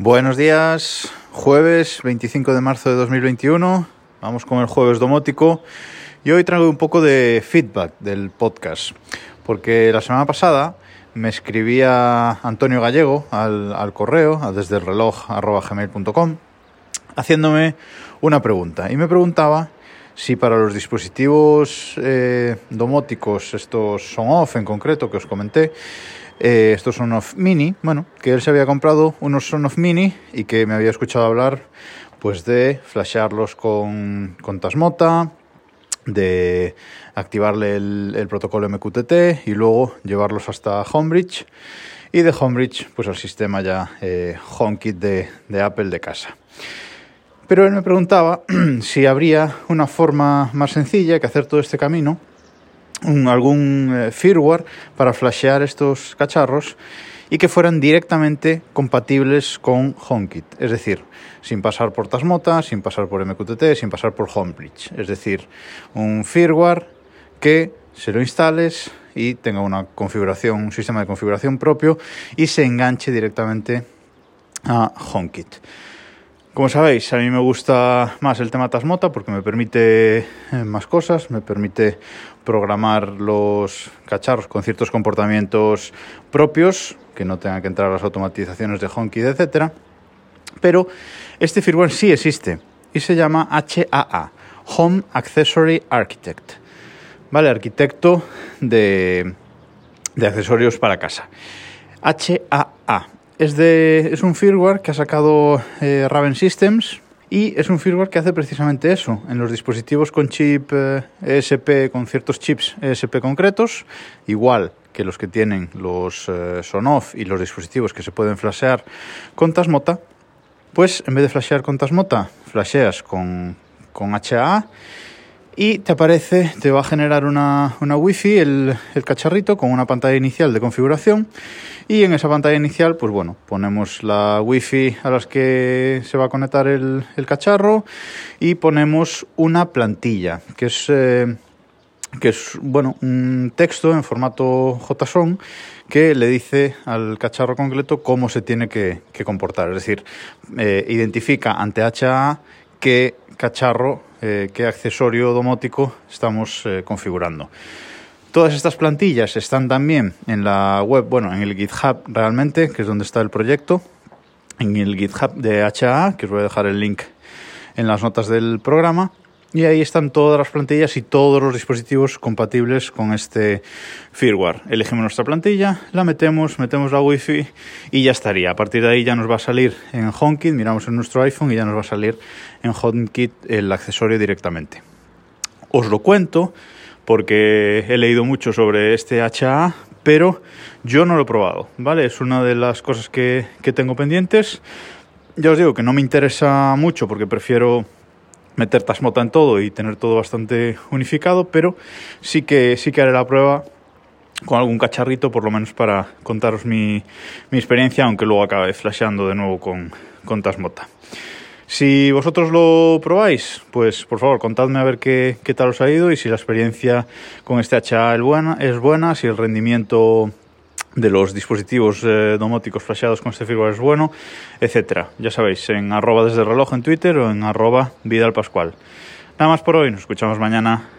Buenos días, jueves 25 de marzo de 2021, vamos con el jueves domótico. Y hoy traigo un poco de feedback del podcast, porque la semana pasada me escribía Antonio Gallego al, correo, desde el reloj gmail.com, haciéndome una pregunta. Y me preguntaba si para los dispositivos eh, domóticos, estos son off en concreto que os comenté, eh, estos son off mini, bueno, que él se había comprado unos son off mini y que me había escuchado hablar pues de flashearlos con, con Tasmota, de activarle el, protocolo MQTT y luego llevarlos hasta Homebridge y de Homebridge pues al sistema ya eh, HomeKit de, de Apple de casa. Pero él me preguntaba si habría una forma más sencilla que hacer todo este camino, algún eh, firmware para flashear estos cacharros y que fueran directamente compatibles con HomeKit, es decir, sin pasar por Tasmota, sin pasar por MQTT, sin pasar por Homebridge, es decir, un firmware que se lo instales y tenga una configuración, un sistema de configuración propio y se enganche directamente a HomeKit. Como sabéis, a mí me gusta más el tema Tasmota porque me permite eh, más cosas, me permite programar los cacharros con ciertos comportamientos propios, que no tengan que entrar las automatizaciones de HomeKit, etc. Pero este firmware sí existe y se llama HAA, Home Accessory Architect. ¿Vale? Arquitecto de, de accesorios para casa. HAA es, de, es un firmware que ha sacado eh, Raven Systems y es un firmware que hace precisamente eso. En los dispositivos con chip eh, ESP, con ciertos chips ESP concretos, igual que los que tienen los eh, Sonoff y los dispositivos que se pueden flashear con Tasmota, pues en vez de flashear con Tasmota, flasheas con, con HAA y te aparece, te va a generar una, una wifi el, el, cacharrito con una pantalla inicial de configuración y en esa pantalla inicial pues bueno ponemos la wifi a las que se va a conectar el, el cacharro y ponemos una plantilla que es eh, que es bueno un texto en formato JSON que le dice al cacharro concreto cómo se tiene que, que comportar. Es decir eh, identifica ante HA qué cacharro eh, qué accesorio domótico estamos eh, configurando. Todas estas plantillas están también en la web, bueno, en el GitHub realmente, que es donde está el proyecto, en el GitHub de HA, que os voy a dejar el link en las notas del programa. Y ahí están todas las plantillas y todos los dispositivos compatibles con este firmware. Elegimos nuestra plantilla, la metemos, metemos la wifi y ya estaría. A partir de ahí ya nos va a salir en HomeKit, miramos en nuestro iPhone y ya nos va a salir en HomeKit el accesorio directamente. Os lo cuento porque he leído mucho sobre este HA, pero yo no lo he probado, ¿vale? Es una de las cosas que, que tengo pendientes. Ya os digo que no me interesa mucho porque prefiero meter Tasmota en todo y tener todo bastante unificado, pero sí que, sí que haré la prueba con algún cacharrito, por lo menos para contaros mi, mi experiencia, aunque luego acabe flasheando de nuevo con, con Tasmota. Si vosotros lo probáis, pues por favor contadme a ver qué, qué tal os ha ido y si la experiencia con este HA es buena, es buena si el rendimiento de los dispositivos eh, domóticos flasheados con este firmware es bueno, etcétera. Ya sabéis, en arroba desde el reloj en Twitter o en arroba Vidal Pascual. Nada más por hoy, nos escuchamos mañana.